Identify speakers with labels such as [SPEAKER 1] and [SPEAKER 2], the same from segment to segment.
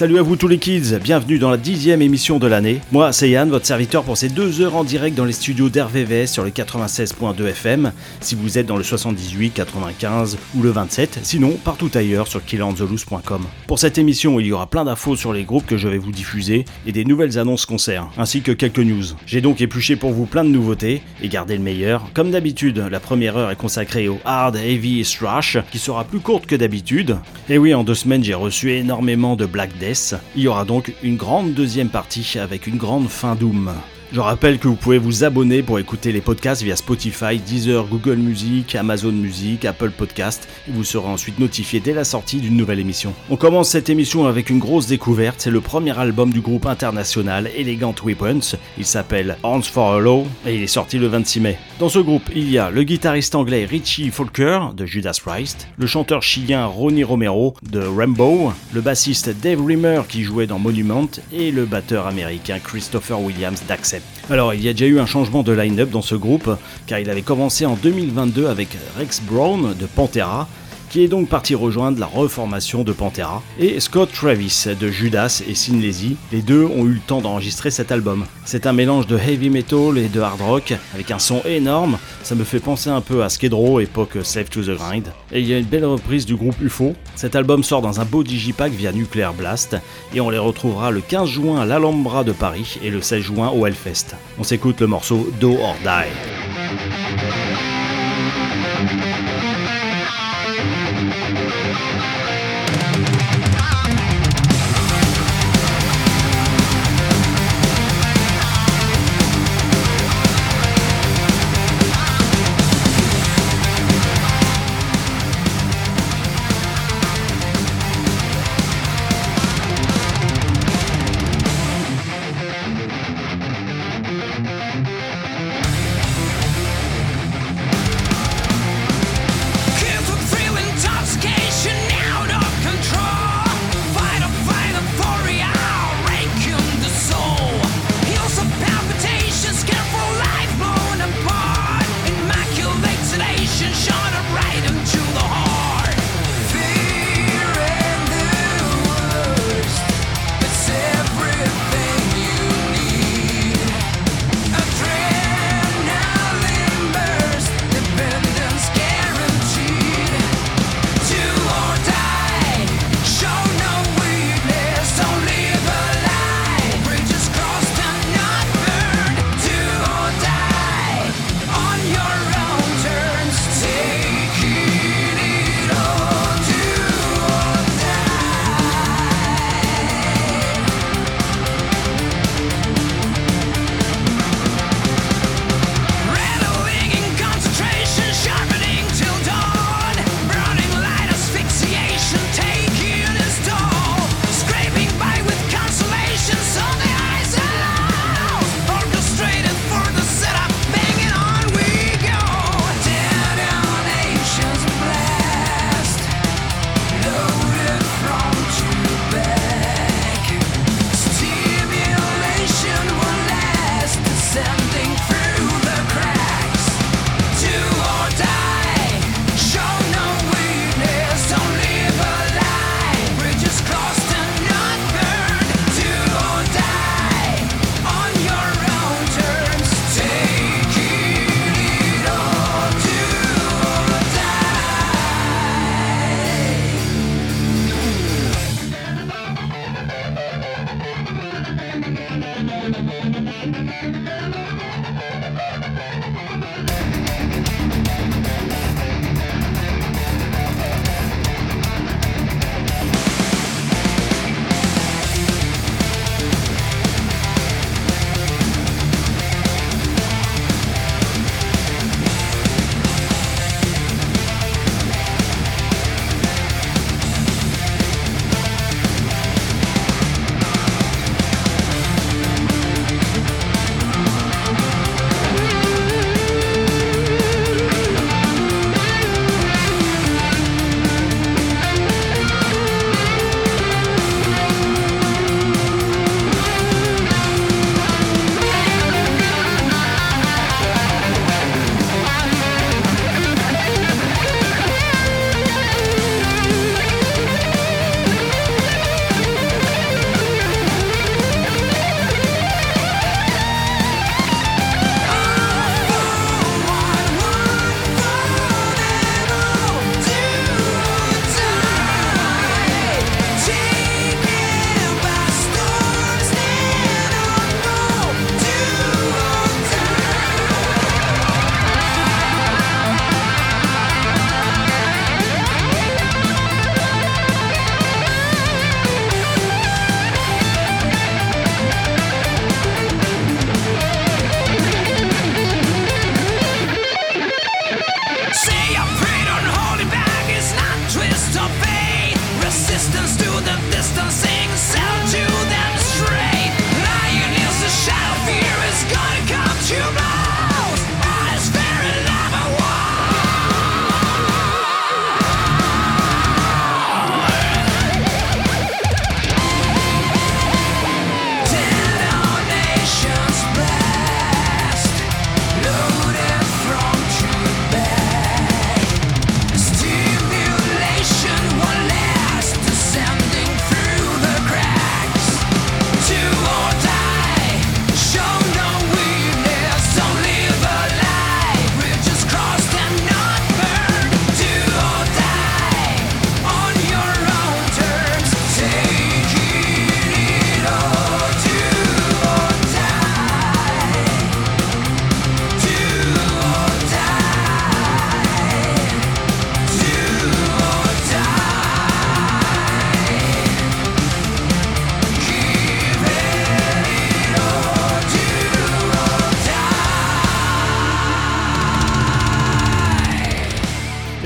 [SPEAKER 1] Salut à vous tous les kids, bienvenue dans la dixième émission de l'année. Moi c'est Yann, votre serviteur pour ces deux heures en direct dans les studios d'RVVS sur le 96.2 FM, si vous êtes dans le 78, 95 ou le 27, sinon partout ailleurs sur killandzoloose.com. Pour cette émission, il y aura plein d'infos sur les groupes que je vais vous diffuser et des nouvelles annonces concerts, ainsi que quelques news. J'ai donc épluché pour vous plein de nouveautés et gardé le meilleur. Comme d'habitude, la première heure est consacrée au hard, heavy et thrash, qui sera plus courte que d'habitude. Et oui, en deux semaines, j'ai reçu énormément de Black Death. Il y aura donc une grande deuxième partie avec une grande fin Doom. Je rappelle que vous pouvez vous abonner pour écouter les podcasts via Spotify, Deezer, Google Music, Amazon Music, Apple Podcast et vous serez ensuite notifié dès la sortie d'une nouvelle émission. On commence cette émission avec une grosse découverte, c'est le premier album du groupe international Elegant Weapons. Il s'appelle Hands for a Law et il est sorti le 26 mai. Dans ce groupe, il y a le guitariste anglais Richie Falker de Judas Priest, le chanteur chilien Ronnie Romero de Rainbow, le bassiste Dave Rimmer qui jouait dans Monument et le batteur américain Christopher Williams Alors, il y a déjà eu un changement de line-up dans ce groupe, car il avait commencé en 2022 avec Rex Brown de Pantera, qui est donc parti rejoindre la reformation de Pantera, et Scott Travis de Judas et Sin Lizzy. Les deux ont eu le temps d'enregistrer cet album. C'est un mélange de heavy metal et de hard rock, avec un son énorme, ça me fait penser un peu à Skid Row, époque Slave to the Grind. Et il y a une belle reprise du groupe UFO. Cet album sort dans un beau digipack via Nuclear Blast, et on les retrouvera le 15 juin à l'Alhambra de Paris et le 16 juin au Hellfest. On s'écoute le morceau Do or Die.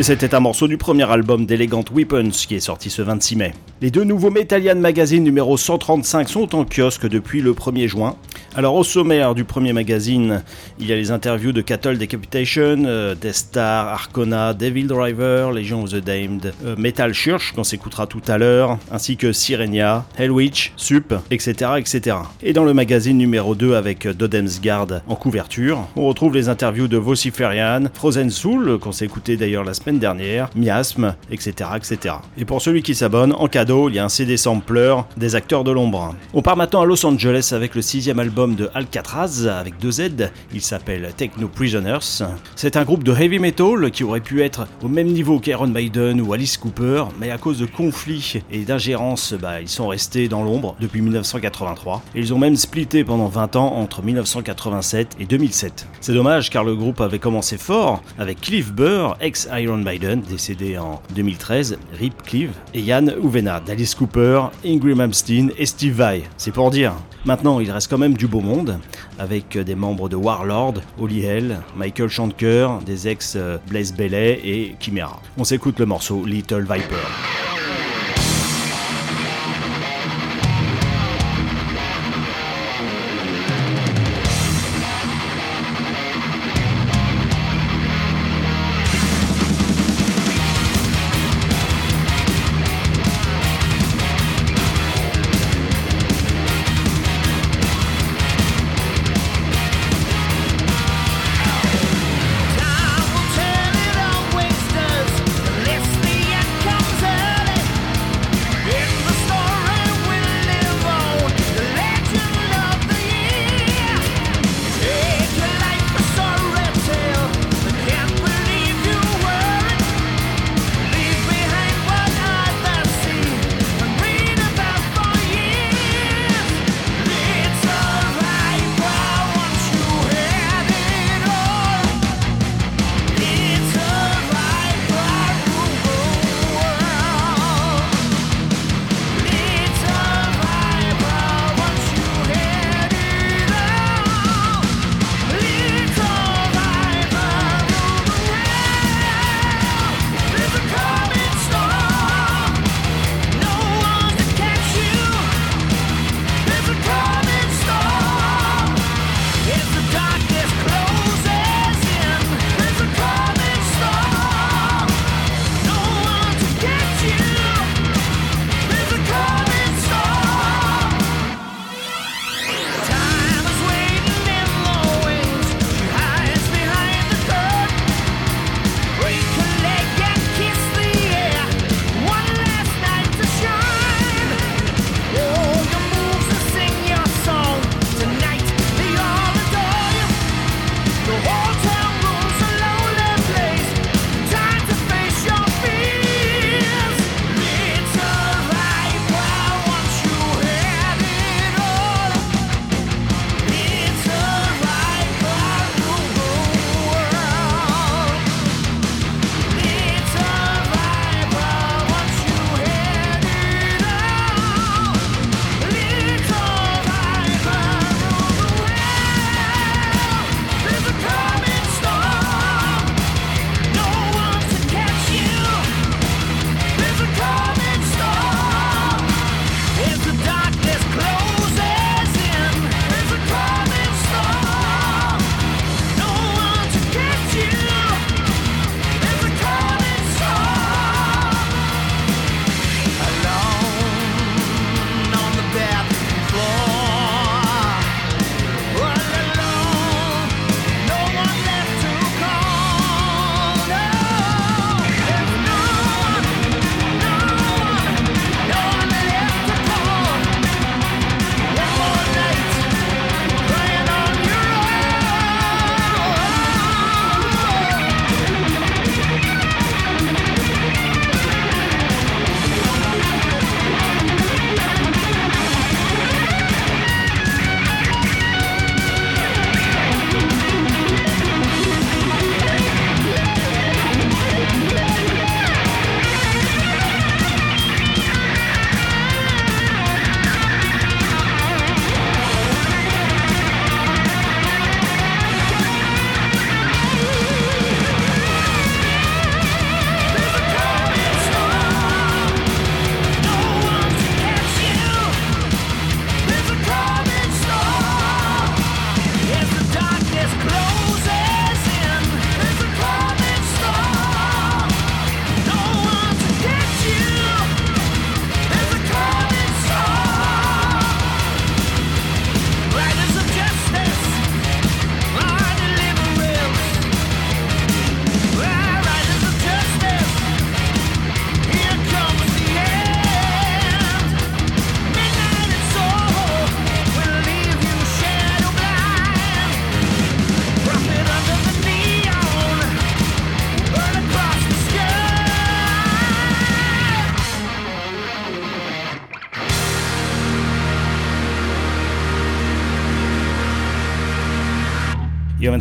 [SPEAKER 1] C'était un morceau du premier album d'Elegant Weapons qui est sorti ce 26 mai. Les deux nouveaux Metallian Magazine numéro 135 sont en kiosque depuis le 1er juin. Alors au sommaire du premier magazine, il y a les interviews de Cattle Decapitation, euh, Death Star, Arcona, Devil Driver, Legion of the Damned, euh, Metal Church qu'on s'écoutera tout à l'heure, ainsi que Sirenia, Hellwitch, Sup, etc., etc. Et dans le magazine numéro 2 avec Dodem's Guard en couverture, on retrouve les interviews de Vociferian, Frozen Soul qu'on s'est écouté d'ailleurs la semaine dernière, Miasme, etc., etc. Et pour celui qui s'abonne, en cadeau, il y a un CD sampler des acteurs de l'ombre. On part maintenant à Los Angeles avec le sixième album de Alcatraz avec deux Z. Il s'appelle Techno Prisoners. C'est un groupe de heavy metal qui aurait pu être au même niveau qu'Aaron Maiden ou Alice Cooper, mais à cause de conflits et d'ingérences, bah, ils sont restés dans l'ombre depuis 1983. Et ils ont même splitté pendant 20 ans entre 1987 et 2007. C'est dommage car le groupe avait commencé fort avec Cliff Burr, ex-Iron Maiden, décédé en 2013, Rip Cliff, et Yann Uvena d'Alice Cooper, Ingrid Malmsteen et Steve Vai. C'est pour dire. Maintenant, il reste quand même du monde, avec des membres de Warlord, Holly Hell, Michael Schanker, des ex euh, Blaze Bailey et Chimera. On s'écoute le morceau Little Viper.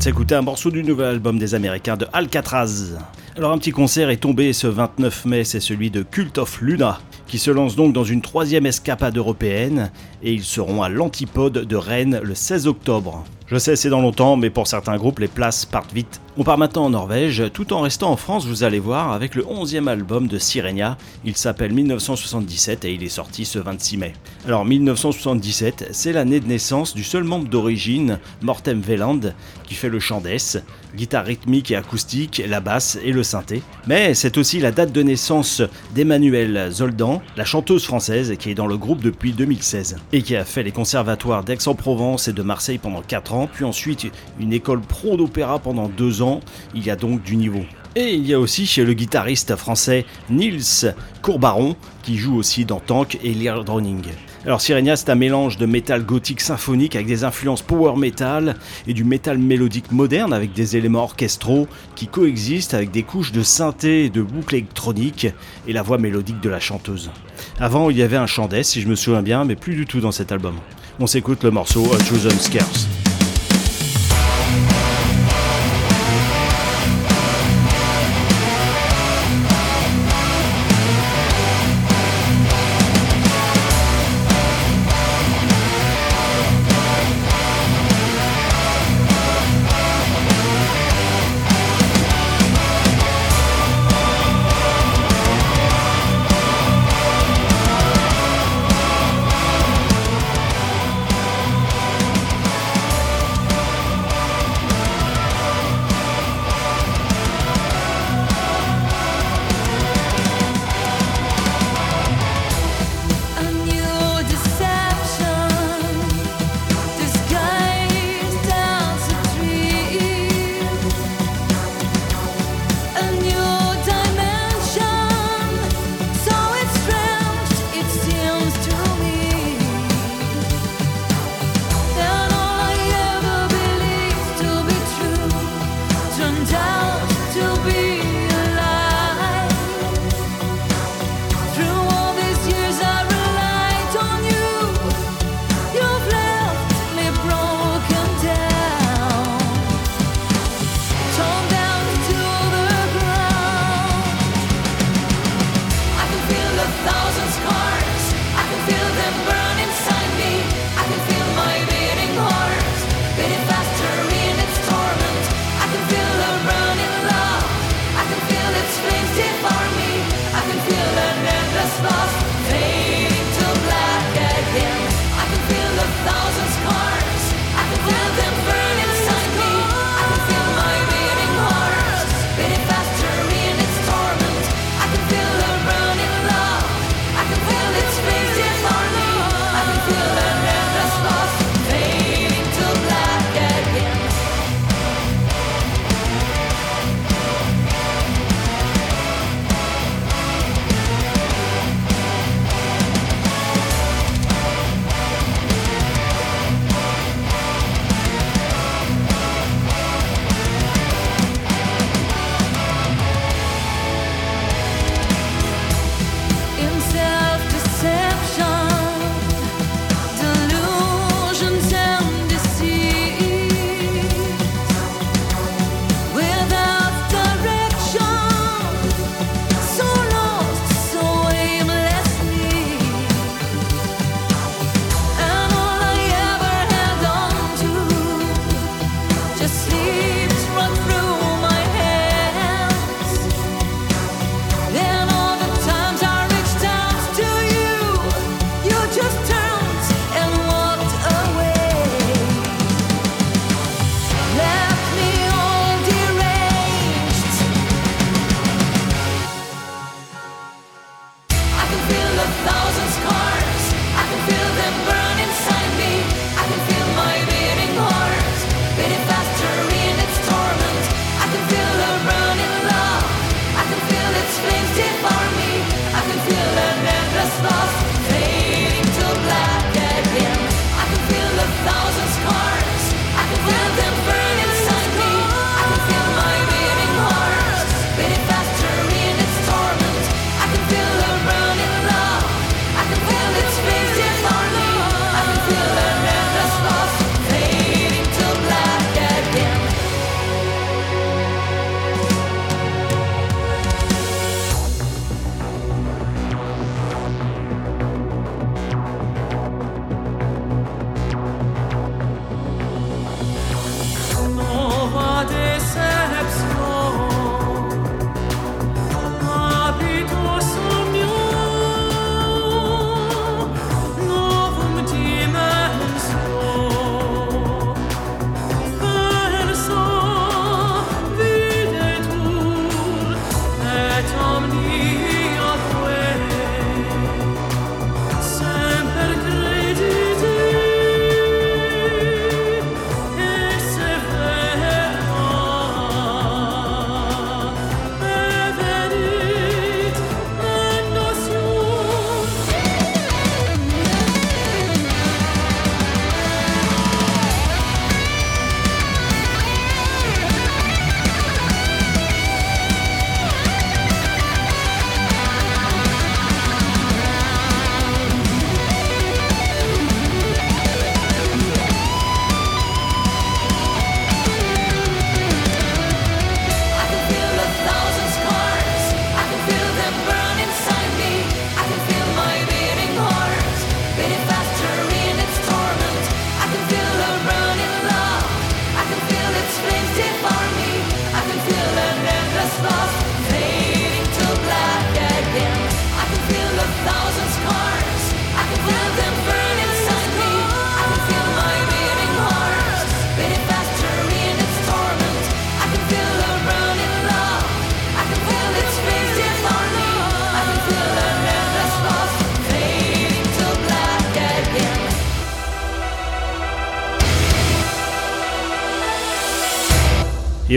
[SPEAKER 1] De s'écouter un morceau du nouvel album des Américains de Alcatraz. Alors un petit concert est tombé ce 29 mai, c'est celui de Cult of Luna, qui se lance donc dans une troisième escapade européenne, et ils seront à l'Antipode de Rennes le 16 octobre. Je sais, c'est dans longtemps, mais pour certains groupes, les places partent vite. On part maintenant en Norvège, tout en restant en France, vous allez voir, avec le 11e album de Sirenia. Il s'appelle 1977 et il est sorti ce 26 mai. Alors 1977, c'est l'année de naissance du seul membre d'origine, Mortem Veland, qui fait le chant d'Es, guitare rythmique et acoustique, la basse et le synthé. Mais c'est aussi la date de naissance d'Emmanuelle Zoldan, la chanteuse française qui est dans le groupe depuis 2016 et qui a fait les conservatoires d'Aix-en-Provence et de Marseille pendant 4 ans, puis ensuite une école pro d'opéra pendant 2 ans. Il y a donc du niveau. Et il y a aussi chez le guitariste français Nils Courbaron, qui joue aussi dans Tank et Lear Drowning. Alors Sirenia, c'est un mélange de métal gothique symphonique avec des influences power metal et du métal mélodique moderne avec des éléments orchestraux qui coexistent avec des couches de synthé et de boucles électroniques et la voix mélodique de la chanteuse. Avant, il y avait un chant si je me souviens bien, mais plus du tout dans cet album. On s'écoute le morceau A Chosen Scarce.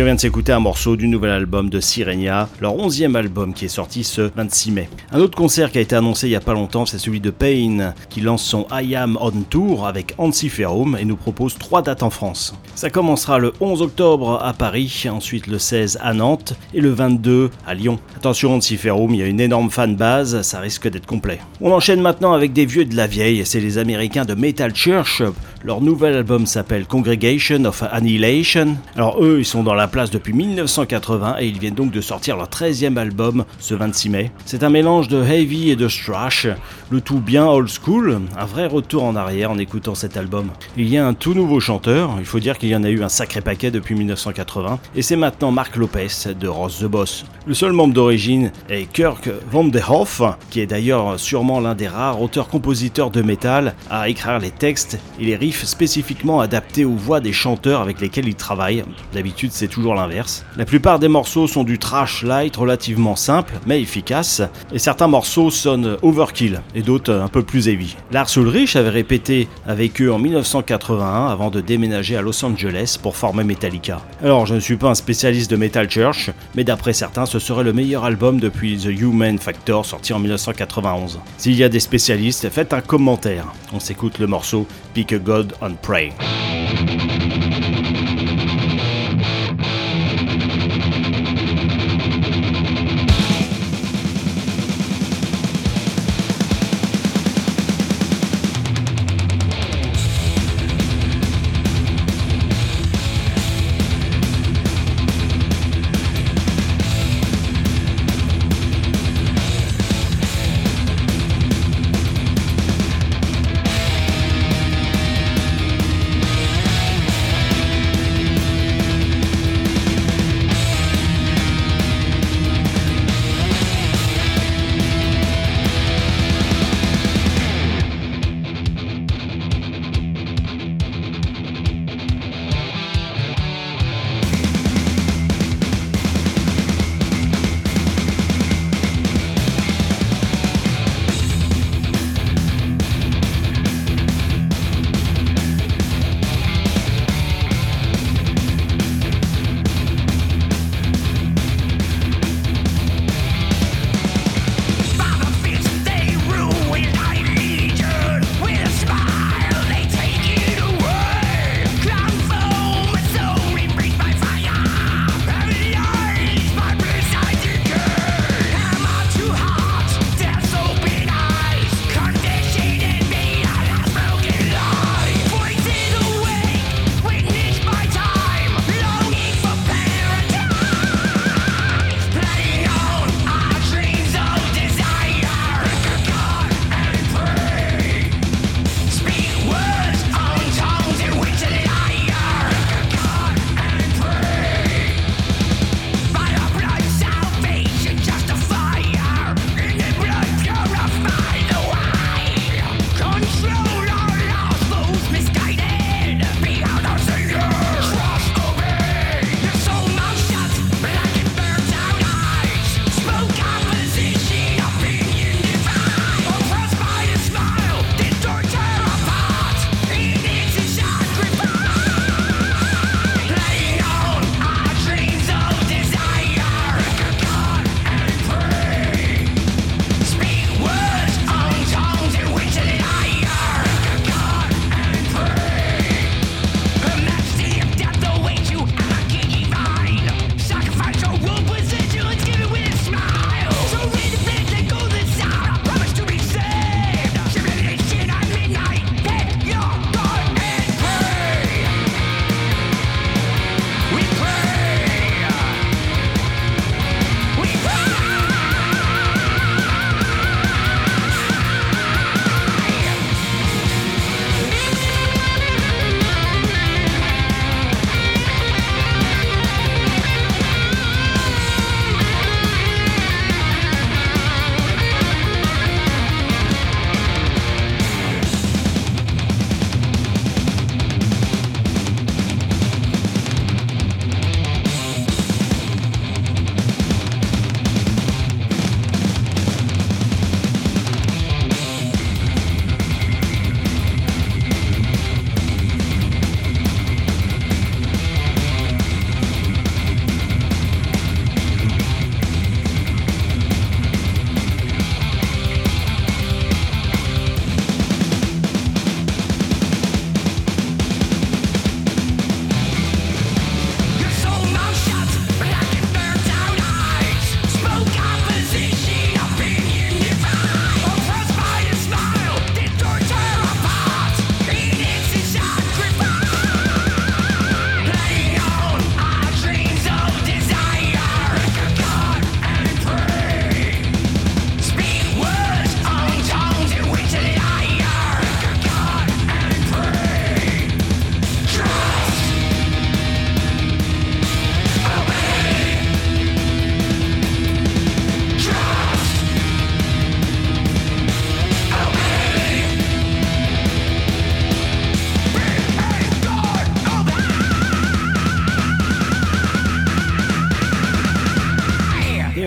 [SPEAKER 1] Vient de s'écouter un morceau du nouvel album de Sirenia, leur onzième album qui est sorti ce 26 mai. Un autre concert qui a été annoncé il y a pas longtemps, c'est celui de Pain, qui lance son I Am On Tour avec Ansi Ferrum et nous propose trois dates en France. Ça commencera le 11 octobre à Paris, ensuite le 16 à Nantes et le 22 à Lyon. Attention Ansi Ferrum, il y a une énorme fan base, ça risque d'être complet. On enchaîne maintenant avec des vieux de la vieille, c'est les Américains de Metal Church. Leur nouvel album s'appelle Congregation of Annihilation. Alors eux, ils sont dans la place depuis 1980 et ils viennent donc de sortir leur 13e album ce 26 mai. C'est un mélange de heavy et de thrash, le tout bien old school, un vrai retour en arrière en écoutant cet album. Il y a un tout nouveau chanteur, il faut dire qu'il y en a eu un sacré paquet depuis 1980, et c'est maintenant Mark Lopez de Ross the Boss. Le seul membre d'origine est Kirk Vanderhoff, qui est d'ailleurs sûrement l'un des rares auteurs-compositeurs de métal à écrire les textes et les riffs spécifiquement adaptés aux voix des chanteurs avec lesquels il travaille. D'habitude, c'est toujours l'inverse. La plupart des morceaux sont du trash light relativement simple mais efficace, et certains morceaux sonnent overkill et d'autres un peu plus heavy. Lars Ulrich avait répété avec eux en 1981 avant de déménager à Los Angeles pour former Metallica. Alors, je ne suis pas un spécialiste de Metal Church, mais d'après certains, ce serait le meilleur album depuis The Human Factor sorti en 1991. S'il y a des spécialistes, faites un commentaire. On s'écoute le morceau Pick a God on Pray.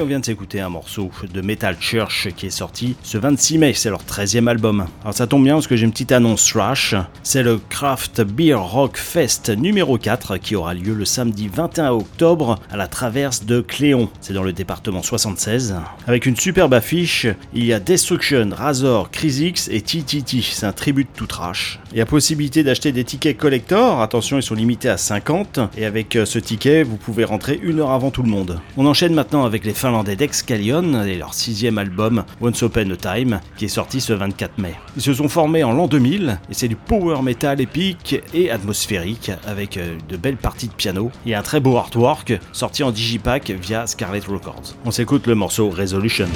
[SPEAKER 1] Vient de s'écouter un morceau de Metal Church qui est sorti ce 26 mai, c'est leur 13e album. Alors ça tombe bien parce que j'ai une petite annonce trash, c'est le Craft Beer Rock Fest numéro 4 qui aura lieu le samedi 21 octobre à la traverse de Cléon, c'est dans le département 76. Avec une superbe affiche, il y a Destruction, Razor, Crisix et TTT, c'est un tribut tout trash. Il y a possibilité d'acheter des tickets collector, attention ils sont limités à 50 et avec euh, ce ticket vous pouvez rentrer une heure avant tout le monde. On enchaîne maintenant avec les Finlandais d'Excalion et leur sixième album Once Upon a Time qui est sorti ce 24 mai. Ils se sont formés en l'an 2000 et c'est du power metal épique et atmosphérique avec euh, de belles parties de piano et un très beau artwork sorti en digipack via Scarlet Records. On s'écoute le morceau Resolution.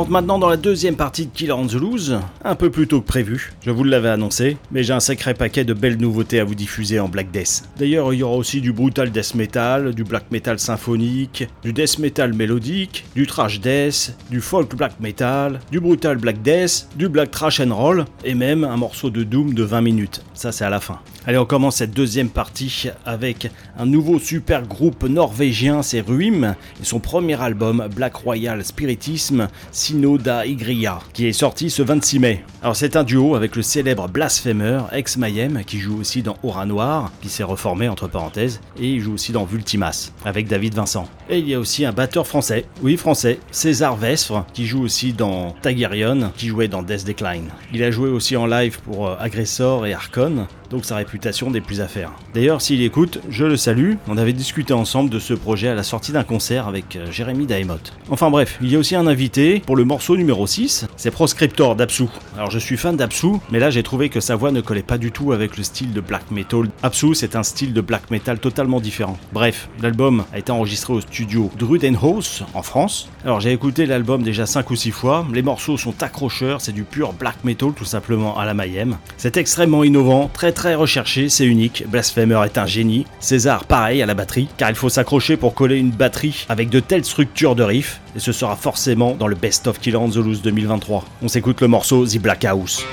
[SPEAKER 1] Rentre maintenant dans la deuxième partie de Killer on the Loose, un peu plus tôt que prévu, je vous l'avais annoncé, mais j'ai un sacré paquet de belles nouveautés à vous diffuser en Black Death. D'ailleurs, il y aura aussi du brutal death metal, du black metal symphonique, du death metal mélodique, du trash death, du folk black metal, du brutal black death, du black trash and roll, et même un morceau de doom de 20 minutes. Ça, c'est à la fin. Allez, on commence cette deuxième partie avec un nouveau super groupe norvégien, c'est Ruim, et son premier album Black Royal Spiritism, Synoda Igria, qui est sorti ce 26 mai. Alors c'est un duo avec le célèbre Blasphemer, ex Mayhem, qui joue aussi dans Aura Noir, qui s'est reformé entre parenthèses, et il joue aussi dans Vultimas, avec David Vincent. Et il y a aussi un batteur français, oui français, César Vesfre, qui joue aussi dans Tagirion, qui jouait dans Death Decline. Il a joué aussi en live pour euh, Aggressor et Archon, donc sa n'est plus à faire. D'ailleurs, s'il écoute, je le salue, on avait discuté ensemble de ce projet à la sortie d'un concert avec euh, Jérémy Daemot. Enfin bref, il y a aussi un invité pour le morceau numéro 6, c'est Proscriptor d'Apsu. Alors je suis fan d'Apsu, mais là j'ai trouvé que sa voix ne collait pas du tout avec le style de black metal. Apsu c'est un style de black metal totalement différent. Bref, l'album a été enregistré au studio Drudenhaus en France. Alors j'ai écouté l'album déjà 5 ou 6 fois, les morceaux sont accrocheurs, c'est du pur black metal tout simplement à la Mayhem. C'est extrêmement innovant, très très recherché, c'est unique, Blasphemer est un génie. César pareil à la batterie, car il faut s'accrocher pour coller une batterie avec de telles structures de riffs, et ce sera forcément dans le Best of Killer on the Loose 2023. On s'écoute le morceau The Black House.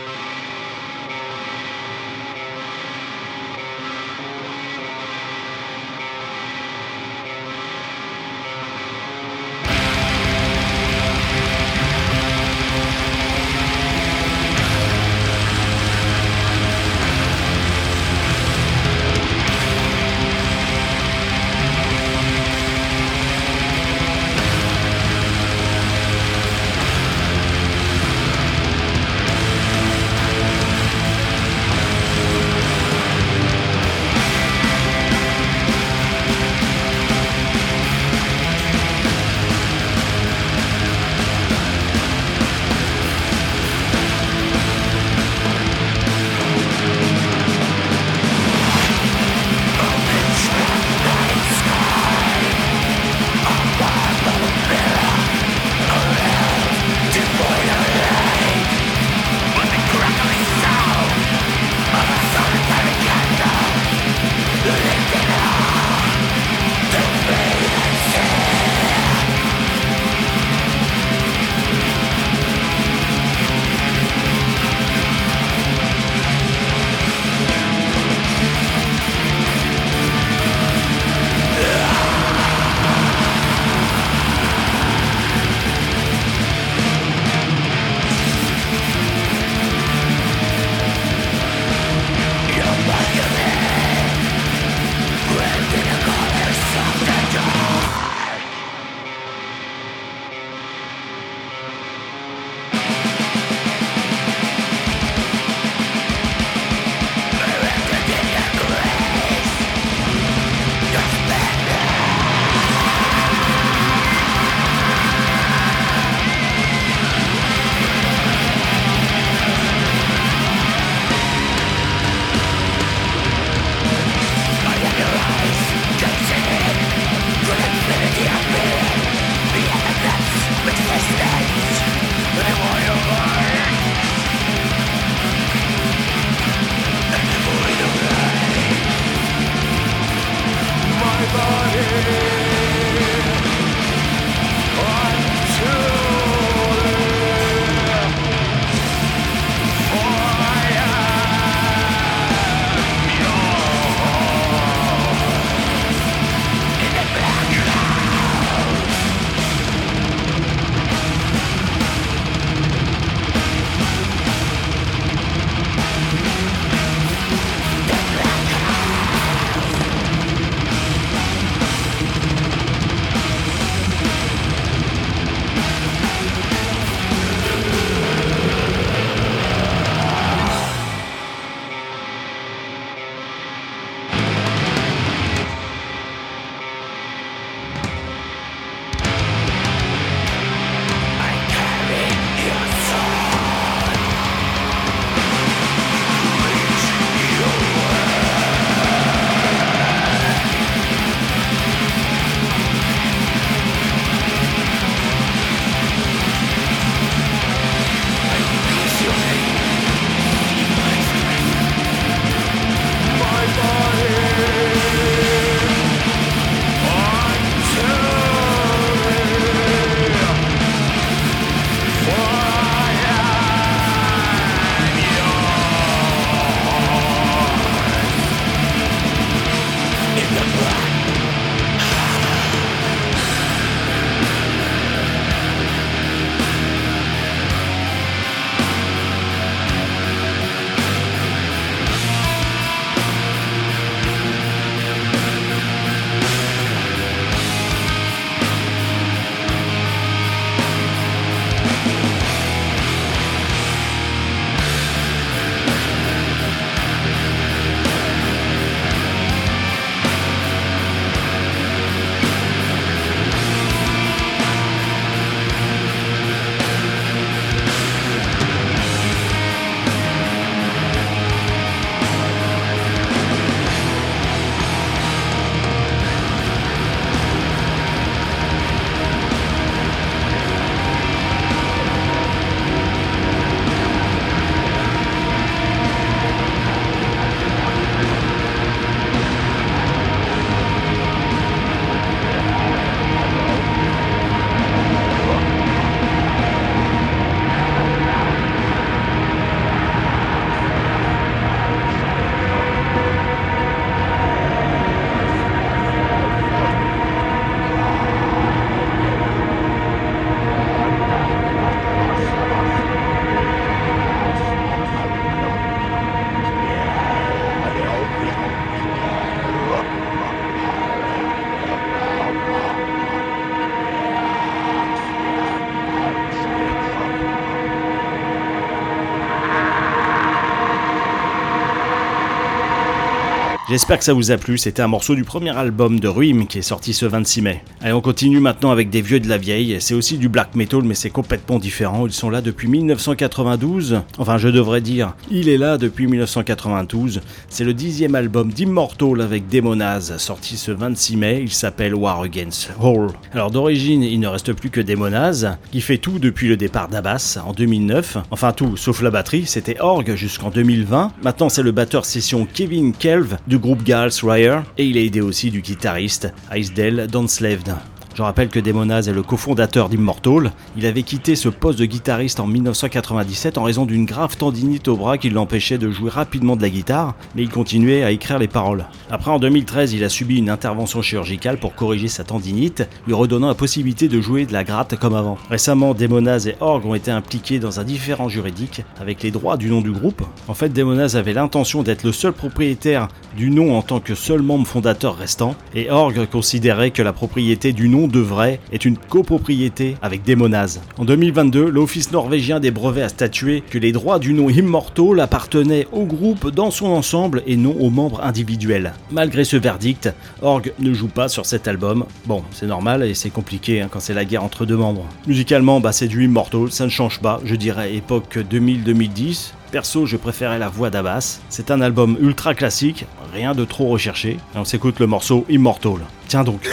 [SPEAKER 1] J'espère que ça vous a plu, c'était un morceau du premier album de Ruim qui est sorti ce 26 mai. Allez, on continue maintenant avec des vieux de la vieille, c'est aussi du black metal mais c'est complètement différent, ils sont là depuis 1992, enfin je devrais dire, il est là depuis 1992, c'est le dixième album d'Immortal avec Demonaz, sorti ce 26 mai, il s'appelle War Against All. Alors d'origine, il ne reste plus que Demonaz, qui fait tout depuis le départ d'Abbas en 2009, enfin tout, sauf la batterie, c'était Org jusqu'en 2020, maintenant c'est le batteur session Kevin Kelv du groupe Gals Ryer, et il est aidé aussi du guitariste Icedale Donslaved. Je rappelle que Demonaz est le cofondateur d'Immortal. Il avait quitté ce poste de guitariste en 1997 en raison d'une grave tendinite au bras qui l'empêchait de jouer rapidement de la guitare, mais il continuait à écrire les paroles. Après, en 2013, il a subi une intervention chirurgicale pour corriger sa tendinite, lui redonnant la possibilité de jouer de la gratte comme avant. Récemment, Demonaz et Org ont été impliqués dans un différend juridique avec les droits du nom du groupe. En fait, Demonaz avait l'intention d'être le seul propriétaire du nom en tant que seul membre fondateur restant, et Org considérait que la propriété du nom de vrai est une copropriété avec Demonaz. En 2022, l'Office norvégien des brevets a statué que les droits du nom Immortal appartenaient au groupe dans son ensemble et non aux membres individuels. Malgré ce verdict, Org ne joue pas sur cet album. Bon, c'est normal et c'est compliqué hein, quand c'est la guerre entre deux membres. Musicalement, bah, c'est du Immortal, ça ne change pas, je dirais époque 2000-2010. Perso, je préférais la voix d'Abbas. C'est un album ultra classique, rien de trop recherché. On s'écoute le morceau Immortal. Tiens donc.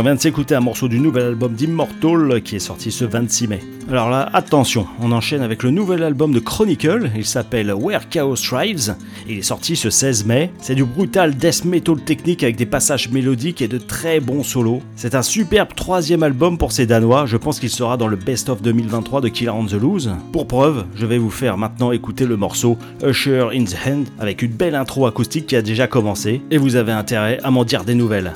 [SPEAKER 1] On vient de s'écouter un morceau du nouvel album d'Immortal qui est sorti ce 26 mai. Alors là, attention, on enchaîne avec le nouvel album de Chronicle, il s'appelle Where Chaos Thrives, il est sorti ce 16 mai. C'est du brutal death metal technique avec des passages mélodiques et de très bons solos. C'est un superbe troisième album pour ces Danois, je pense qu'il sera dans le Best of 2023 de Killer on the Loose. Pour preuve, je vais vous faire maintenant écouter le morceau Usher in the Hand avec une belle intro acoustique qui a déjà commencé, et vous avez intérêt à m'en dire des nouvelles.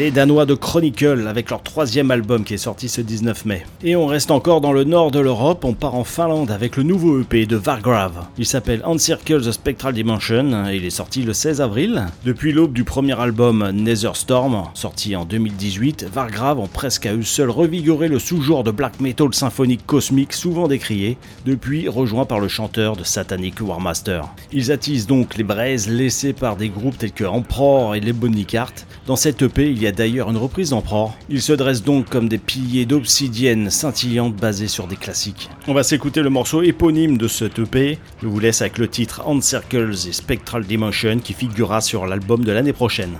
[SPEAKER 1] Les Danois de Chronicle avec leur troisième album qui est sorti ce 19 mai. Et on reste encore dans le nord de l'Europe, on part en Finlande avec le nouveau EP de Vargrave. Il s'appelle Encircle the Spectral Dimension et il est sorti le 16 avril. Depuis l'aube du premier album Nether Storm, sorti en 2018, Vargrave ont presque à eux seuls revigoré le sous-genre de black metal symphonique cosmique souvent décrié, depuis rejoint par le chanteur de Satanic Warmaster. Ils attisent donc les braises laissées par des groupes tels que Emperor et les Bonnie Cart. Dans cette EP, il y a d'ailleurs une reprise d'Emperor. Ils se dressent donc comme des piliers d'obsidienne scintillante basés sur des classiques. On va s'écouter le morceau éponyme de cette EP. Je vous laisse avec le titre Circles et Spectral Dimension qui figurera sur l'album de l'année prochaine.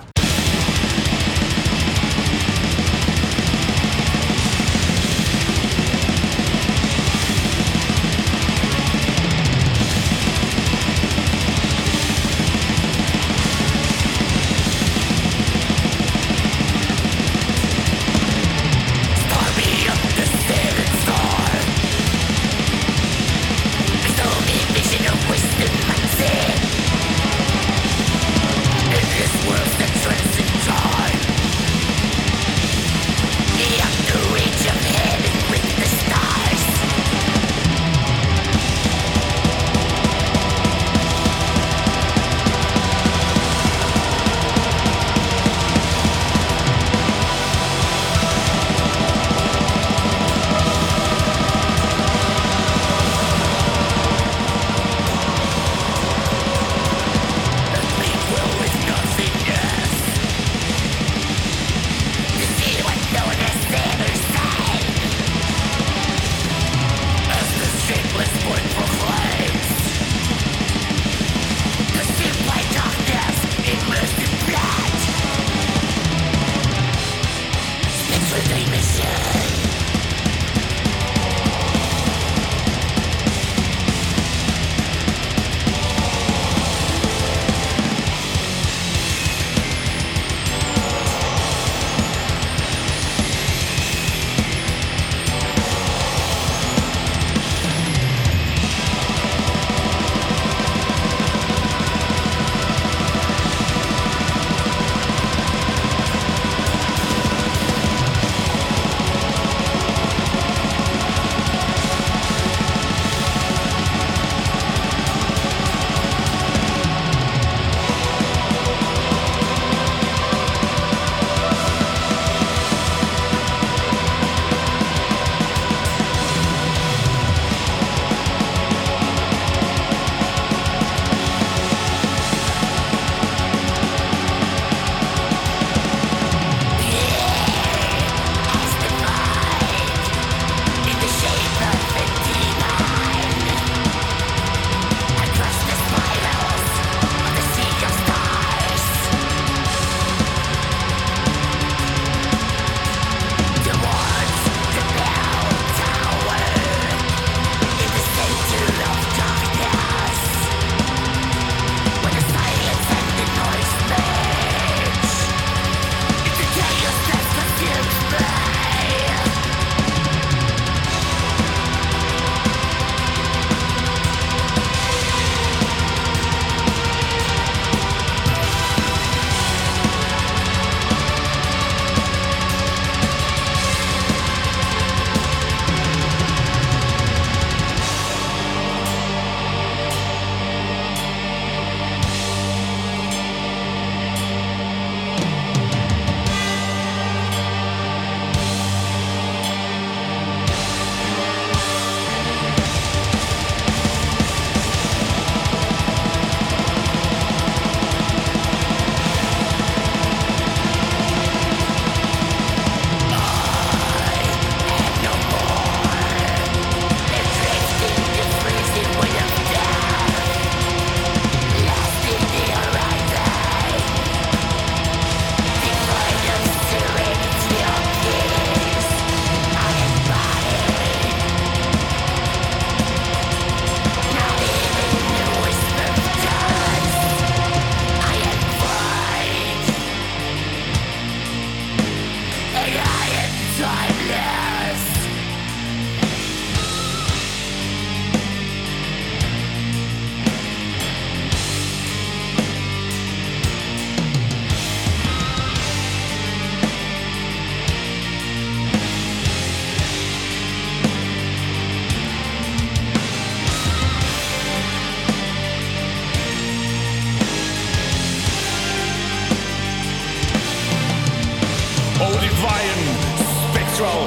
[SPEAKER 2] Spectral,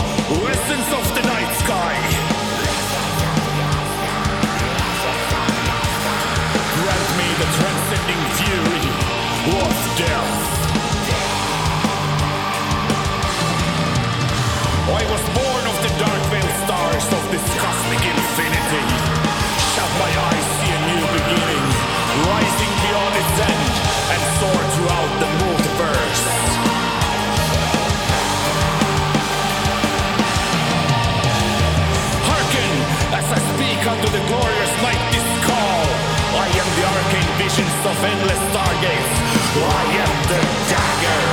[SPEAKER 2] essence of the night sky. Grant me the transcending fury of death. I was born of the dark veiled stars of this cosmic infinity. The glorious night this call. I am the arcane visions of endless stargates. I am the dagger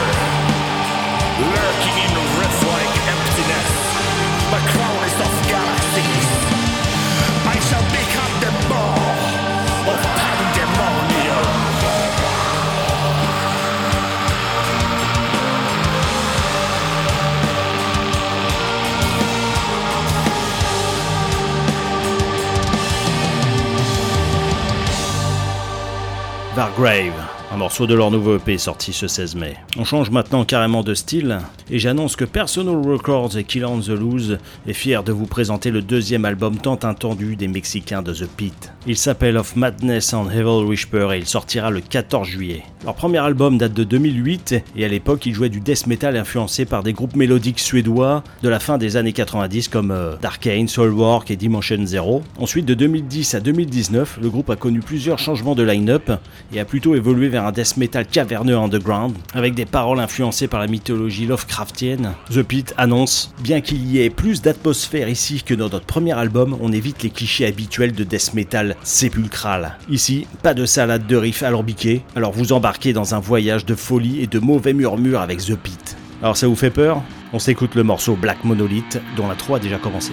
[SPEAKER 2] lurking in rift-like
[SPEAKER 1] Vargrave, un morceau de leur nouveau EP sorti ce 16 mai. On change maintenant carrément de style et j'annonce que Personal Records et Kill on the Loose est fier de vous présenter le deuxième album tant attendu des Mexicains de The Pit. Il s'appelle Of Madness and Evil Whisper et il sortira le 14 juillet. Leur premier album date de 2008 et à l'époque ils jouaient du death metal influencé par des groupes mélodiques suédois de la fin des années 90 comme euh, Darkane, Soulwork et Dimension Zero. Ensuite de 2010 à 2019, le groupe a connu plusieurs changements de line-up et a plutôt évolué vers un death metal caverneux underground avec des paroles influencées par la mythologie Lovecraftienne. The Pit annonce Bien qu'il y ait plus d'atmosphère ici que dans notre premier album, on évite les clichés habituels de death metal sépulcral. Ici, pas de salade de riffs alambiqués, alors vous embarquez dans un voyage de folie et de mauvais murmures avec The Pit. Alors ça vous fait peur? On s'écoute le morceau Black Monolith dont la 3 a déjà commencé.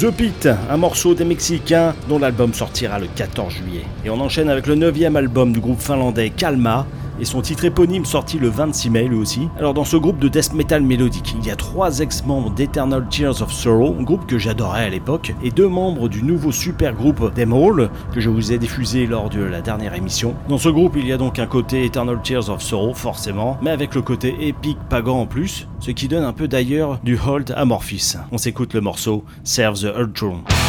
[SPEAKER 1] The Pit, un morceau des Mexicains dont l'album sortira le 14 juillet. Et on enchaîne avec le 9 album du groupe finlandais Kalma, et son titre éponyme sorti le 26 mai lui aussi. Alors dans ce groupe de death metal mélodique, il y a trois ex-membres d'Eternal Tears of Sorrow, un groupe que j'adorais à l'époque, et deux membres du nouveau super groupe All, que je vous ai diffusé lors de la dernière émission. Dans ce groupe, il y a donc un côté Eternal Tears of Sorrow, forcément, mais avec le côté épique pagan en plus, ce qui donne un peu d'ailleurs du hold amorphis. On s'écoute le morceau Serve the Ultron. Et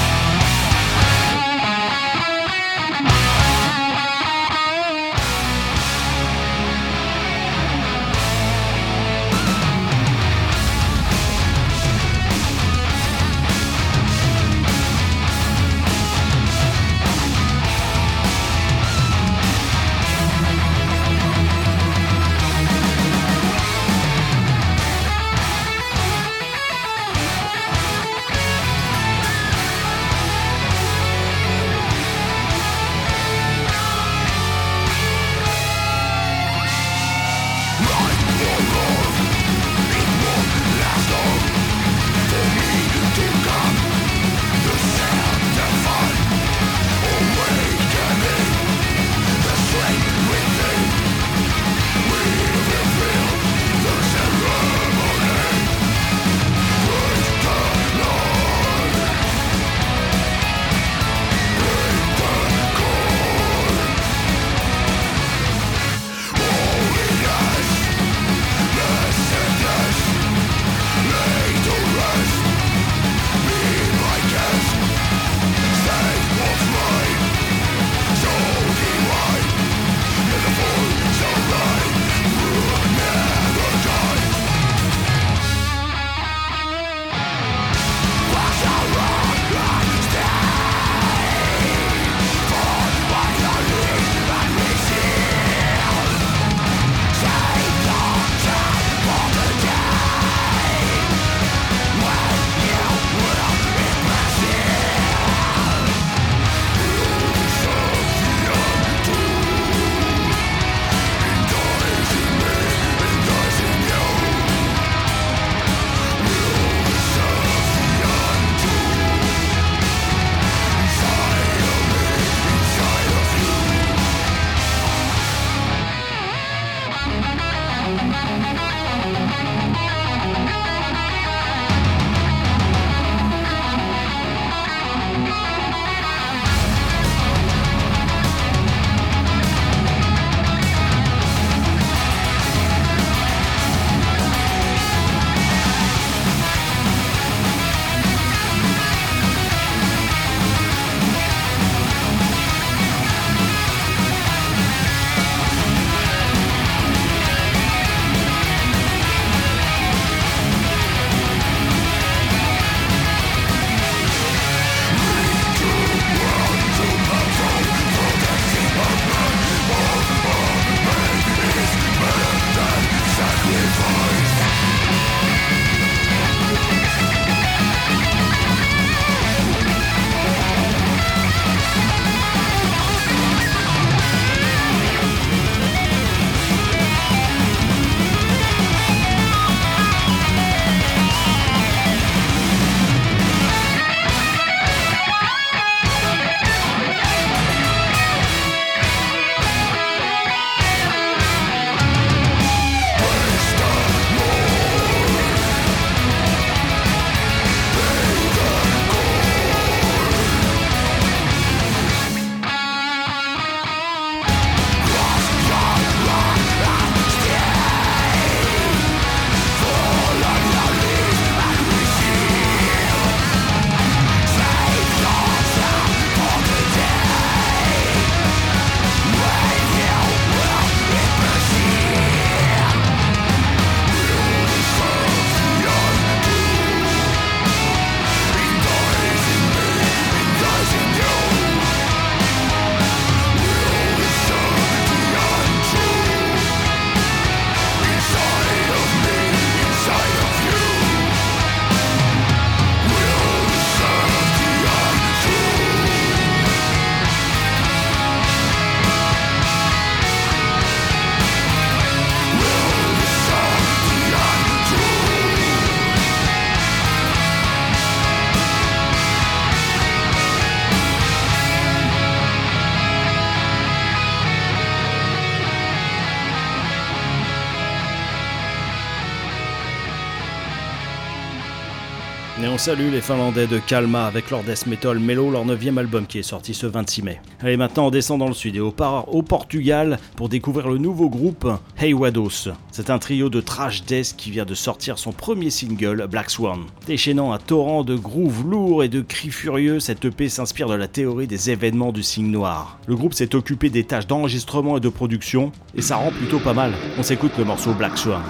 [SPEAKER 1] salue les Finlandais de Kalma avec leur death metal Mellow, leur neuvième album qui est sorti ce 26 mai. Allez, maintenant on descend dans le sud et au, par- au Portugal pour découvrir le nouveau groupe Hey Wados. C'est un trio de trash death qui vient de sortir son premier single, Black Swan. Déchaînant un torrent de grooves lourds et de cris furieux, cette EP s'inspire de la théorie des événements du signe noir. Le groupe s'est occupé des tâches d'enregistrement et de production, et ça rend plutôt pas mal. On s'écoute le morceau Black Swan.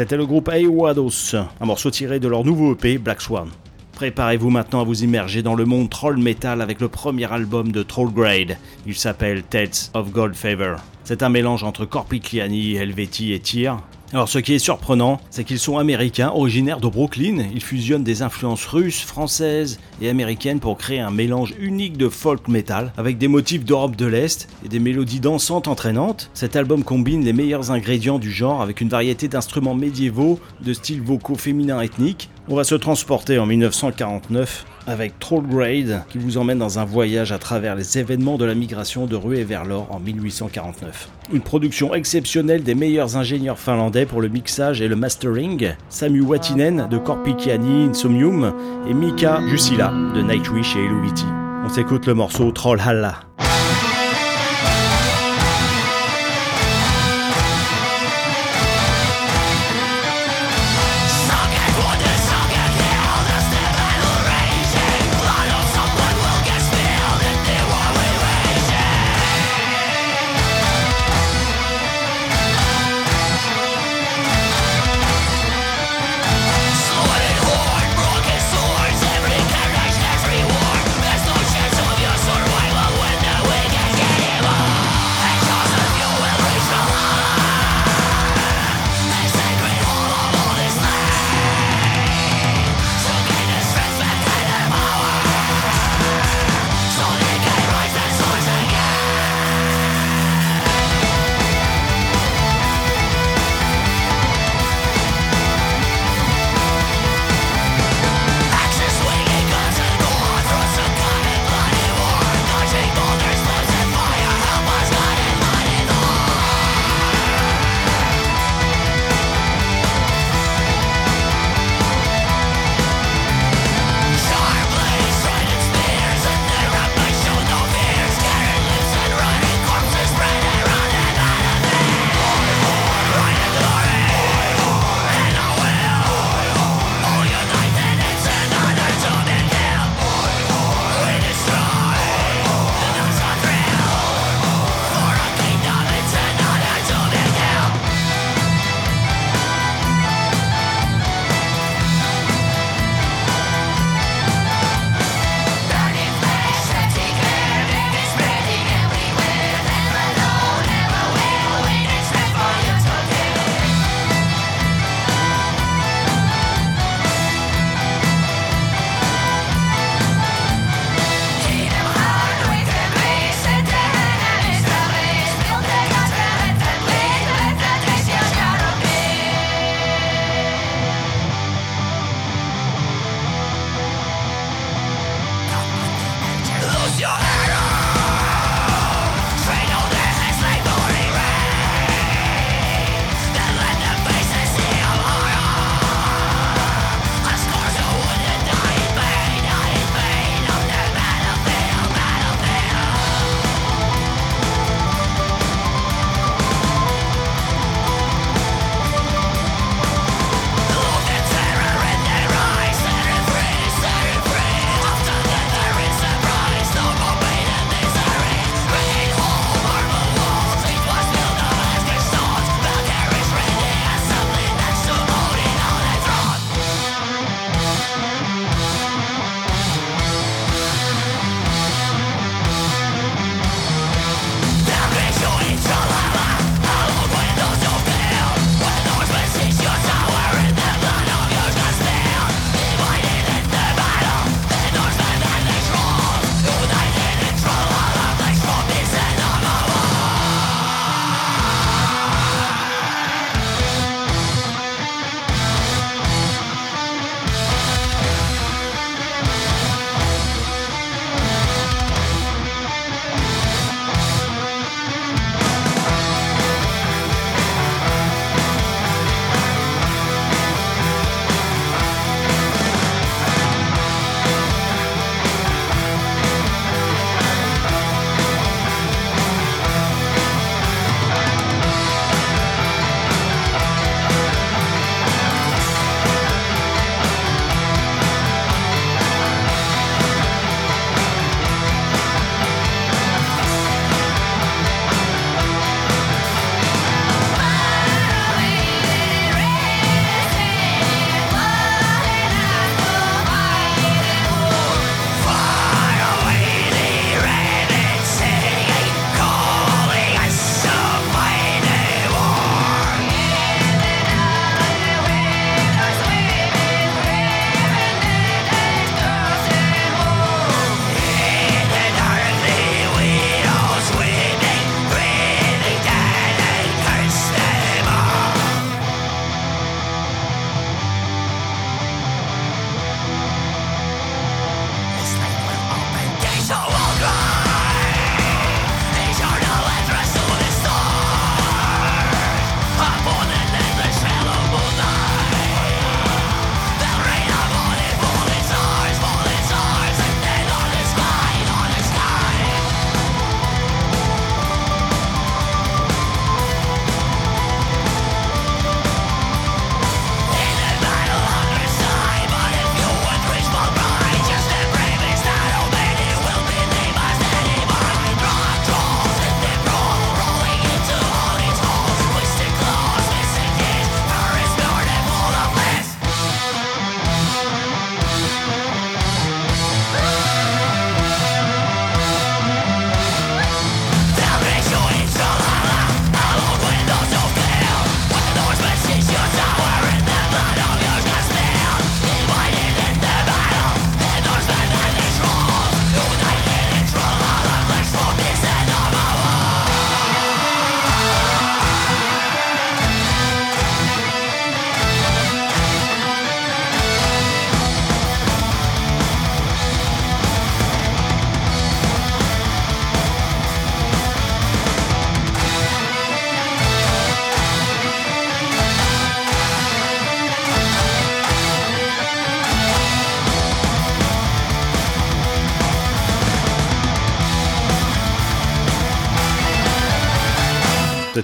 [SPEAKER 1] C'était le groupe Awados, un morceau tiré de leur nouveau EP Black Swan. Préparez-vous maintenant à vous immerger dans le monde troll metal avec le premier album de Troll Grade. Il s'appelle Tales of Gold Favor. C'est un mélange entre Corpicliani, Helveti et Tyr. Alors ce qui est surprenant, c'est qu'ils sont américains, originaires de Brooklyn. Ils fusionnent des influences russes, françaises et américaines pour créer un mélange unique de folk metal avec des motifs d'Europe de l'Est et des mélodies dansantes entraînantes. Cet album combine les meilleurs ingrédients du genre avec une variété d'instruments médiévaux, de styles vocaux féminins ethniques. On va se transporter en 1949 avec Troll Grade qui vous emmène dans un voyage à travers les événements de la migration de Rué vers l'or en 1849. Une production exceptionnelle des meilleurs ingénieurs finlandais pour le mixage et le mastering, Samu Watinen de Corpicchiani Insomnium et Mika Jusila de Nightwish et Eluviti. On s'écoute le morceau Troll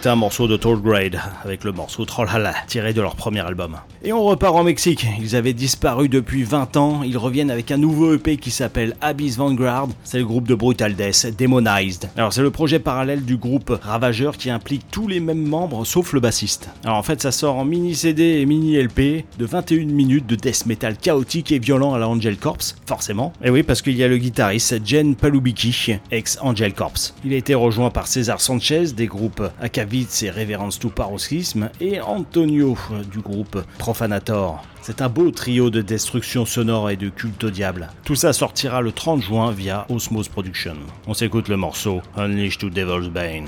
[SPEAKER 1] Un morceau de Tall Grade avec le morceau Trollhalla tiré de leur premier album. Et on repart en Mexique. Ils avaient disparu depuis 20 ans. Ils reviennent avec un nouveau EP qui s'appelle Abyss Vanguard. C'est le groupe de Brutal Death, Demonized. Alors c'est le projet parallèle du groupe Ravageur qui implique tous les mêmes membres sauf le bassiste. Alors en fait ça sort en mini CD et mini LP de 21 minutes de death metal chaotique et violent à la Angel Corps, forcément. Et oui parce qu'il y a le guitariste Jen Palubicki, ex Angel Corps. Il a été rejoint par César Sanchez des groupes Akavitz et Reverence to Paroxysm et Antonio euh, du groupe Profanator. C'est un beau trio de destruction sonore et de culte au diable. Tout ça sortira le 30 juin via Osmose Production. On s'écoute le morceau Unleash to Devil's Bane.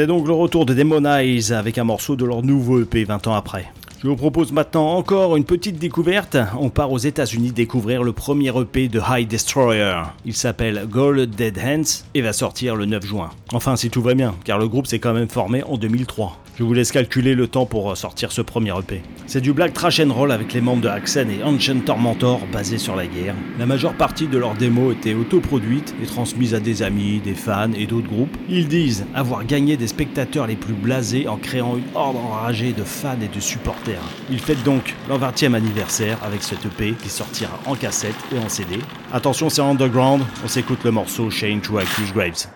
[SPEAKER 1] C'était donc le retour de Demon Eyes avec un morceau de leur nouveau EP 20 ans après. Je vous propose maintenant encore une petite découverte. On part aux États-Unis découvrir le premier EP de High Destroyer. Il s'appelle Gold Dead Hands et va sortir le 9 juin. Enfin, si tout va bien, car le groupe s'est quand même formé en 2003. Je vous laisse calculer le temps pour sortir ce premier EP. C'est du black trash and roll avec les membres de Axen et Ancient Tormentor basés sur la guerre. La majeure partie de leurs démos était autoproduite et transmise à des amis, des fans et d'autres groupes. Ils disent avoir gagné des spectateurs les plus blasés en créant une horde enragée de fans et de supporters. Ils fêtent donc leur 20e anniversaire avec cet EP qui sortira en cassette et en CD. Attention, c'est underground, on s'écoute le morceau Shane to Accuse Graves.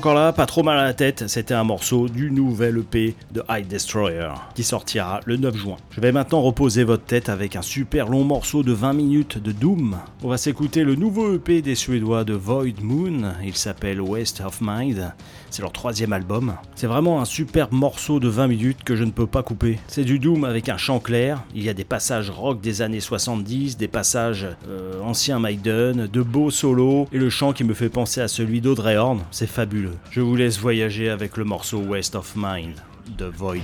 [SPEAKER 1] Encore là, pas trop mal à la tête, c'était un morceau du nouvel EP de High Destroyer qui sortira le 9 juin. Je vais maintenant reposer votre tête avec un super long morceau de 20 minutes de Doom. On va s'écouter le nouveau EP des Suédois de Void Moon, il s'appelle Waste of Mind, c'est leur troisième album. C'est vraiment un super morceau de 20 minutes que je ne peux pas couper. C'est du Doom avec un chant clair, il y a des passages rock des années 70, des passages euh, anciens Maiden, de beaux solos et le chant qui me fait penser à celui d'Audrey Horn, c'est fabuleux. Je vous laisse voyager avec le morceau West of Mind de Void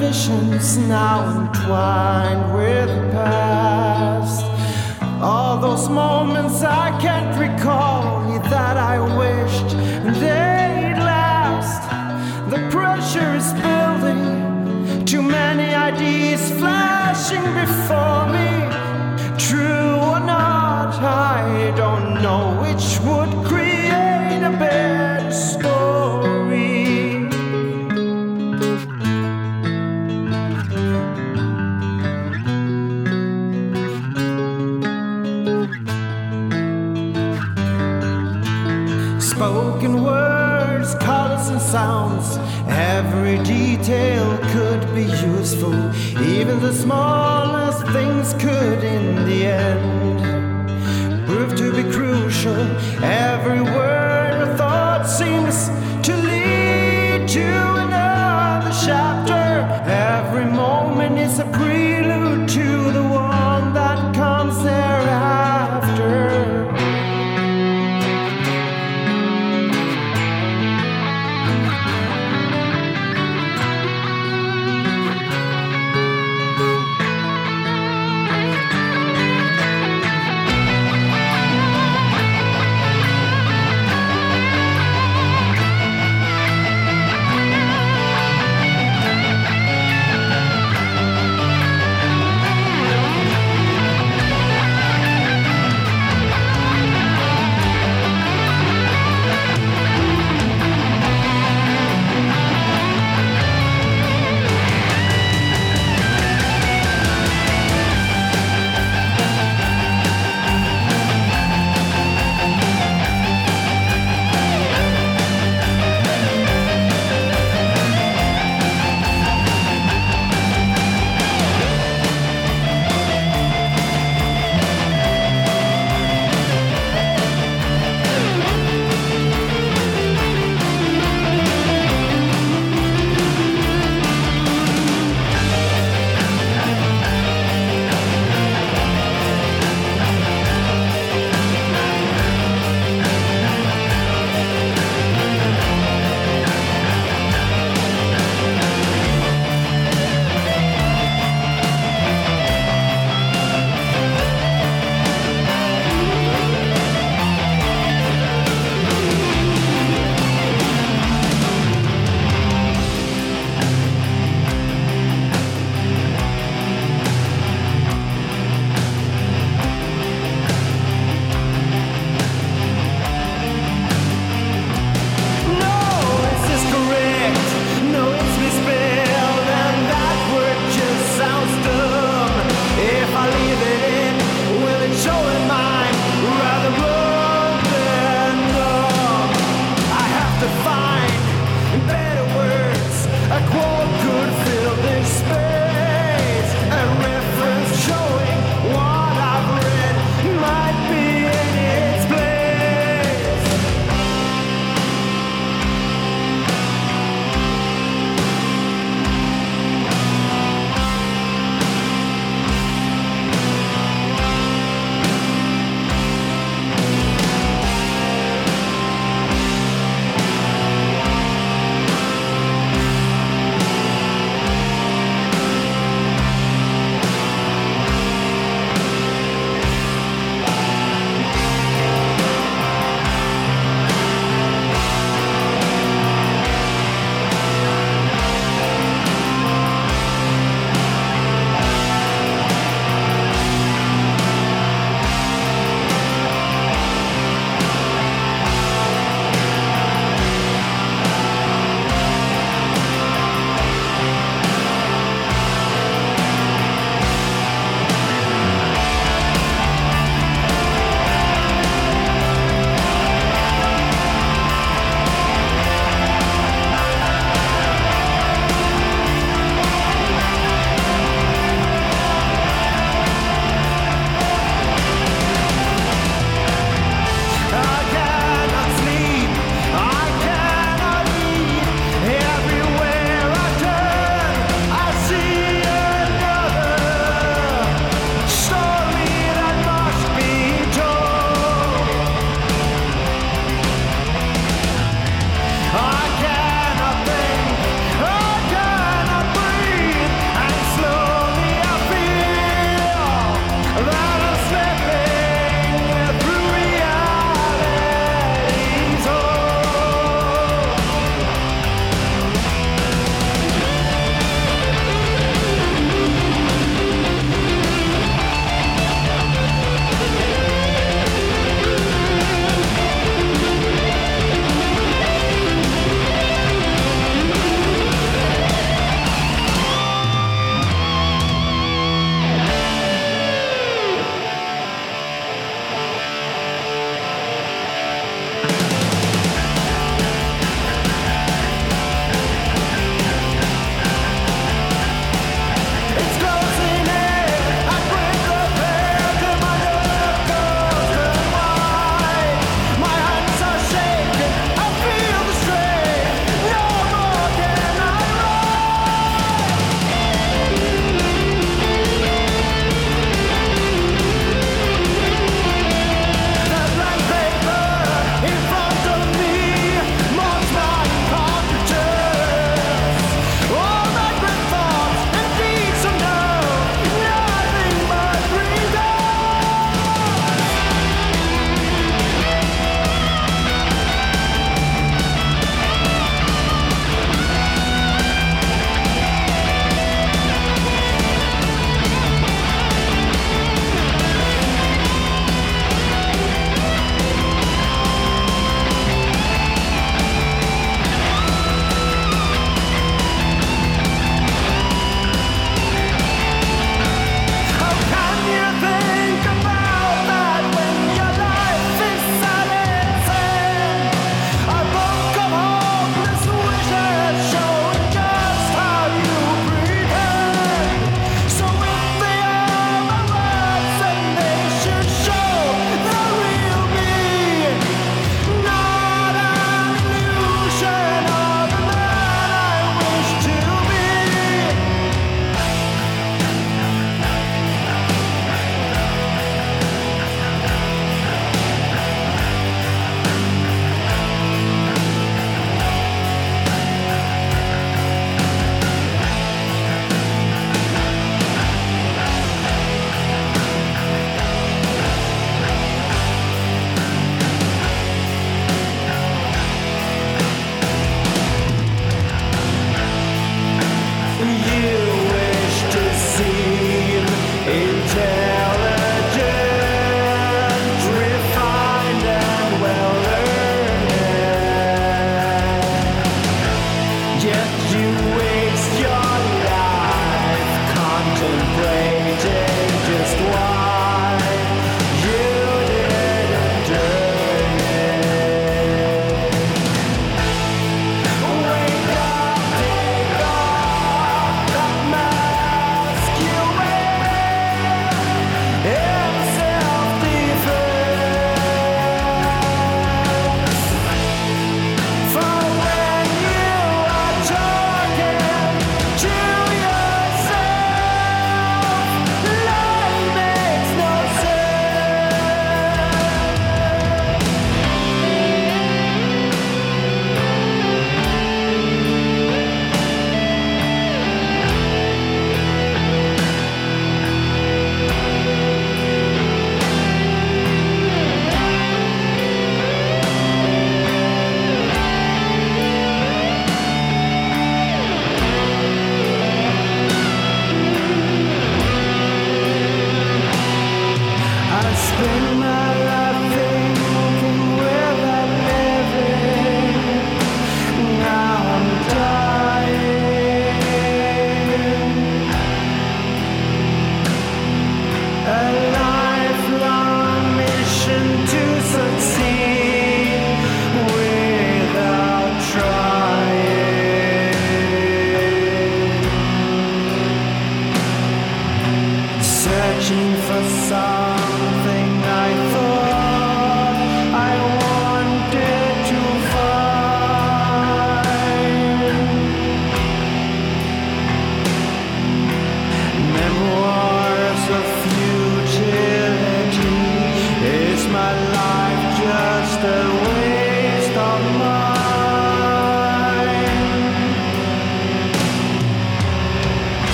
[SPEAKER 3] visions now entwined with the past. All those moments I can't recall that I wished they'd last. The pressure is building, too many ideas flashing before.